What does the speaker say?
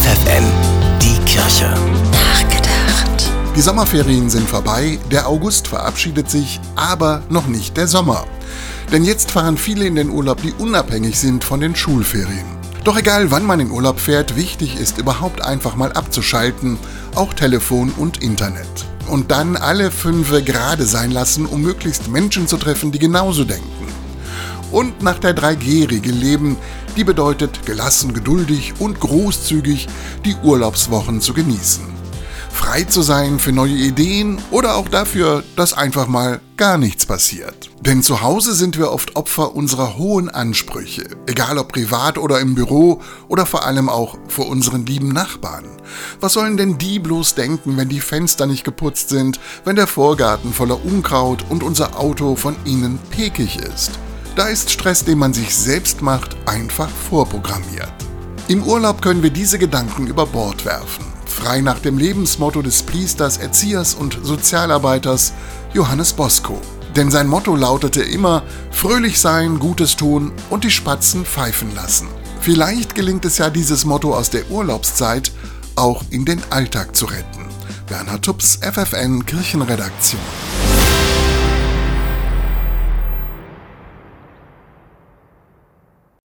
FFN, die Kirche. Nachgedacht. Die Sommerferien sind vorbei, der August verabschiedet sich, aber noch nicht der Sommer. Denn jetzt fahren viele in den Urlaub, die unabhängig sind von den Schulferien. Doch egal wann man in Urlaub fährt, wichtig ist überhaupt einfach mal abzuschalten, auch Telefon und Internet. Und dann alle Fünfe gerade sein lassen, um möglichst Menschen zu treffen, die genauso denken. Und nach der 3G-Regel leben, die bedeutet gelassen, geduldig und großzügig die Urlaubswochen zu genießen frei zu sein für neue Ideen oder auch dafür, dass einfach mal gar nichts passiert. Denn zu Hause sind wir oft Opfer unserer hohen Ansprüche, egal ob privat oder im Büro oder vor allem auch vor unseren lieben Nachbarn. Was sollen denn die bloß denken, wenn die Fenster nicht geputzt sind, wenn der Vorgarten voller Unkraut und unser Auto von ihnen pekig ist? Da ist Stress, den man sich selbst macht, einfach vorprogrammiert. Im Urlaub können wir diese Gedanken über Bord werfen frei nach dem Lebensmotto des Priesters, Erziehers und Sozialarbeiters Johannes Bosco. Denn sein Motto lautete immer fröhlich sein, Gutes tun und die Spatzen pfeifen lassen. Vielleicht gelingt es ja dieses Motto aus der Urlaubszeit auch in den Alltag zu retten. Bernhard Tups, FFN Kirchenredaktion.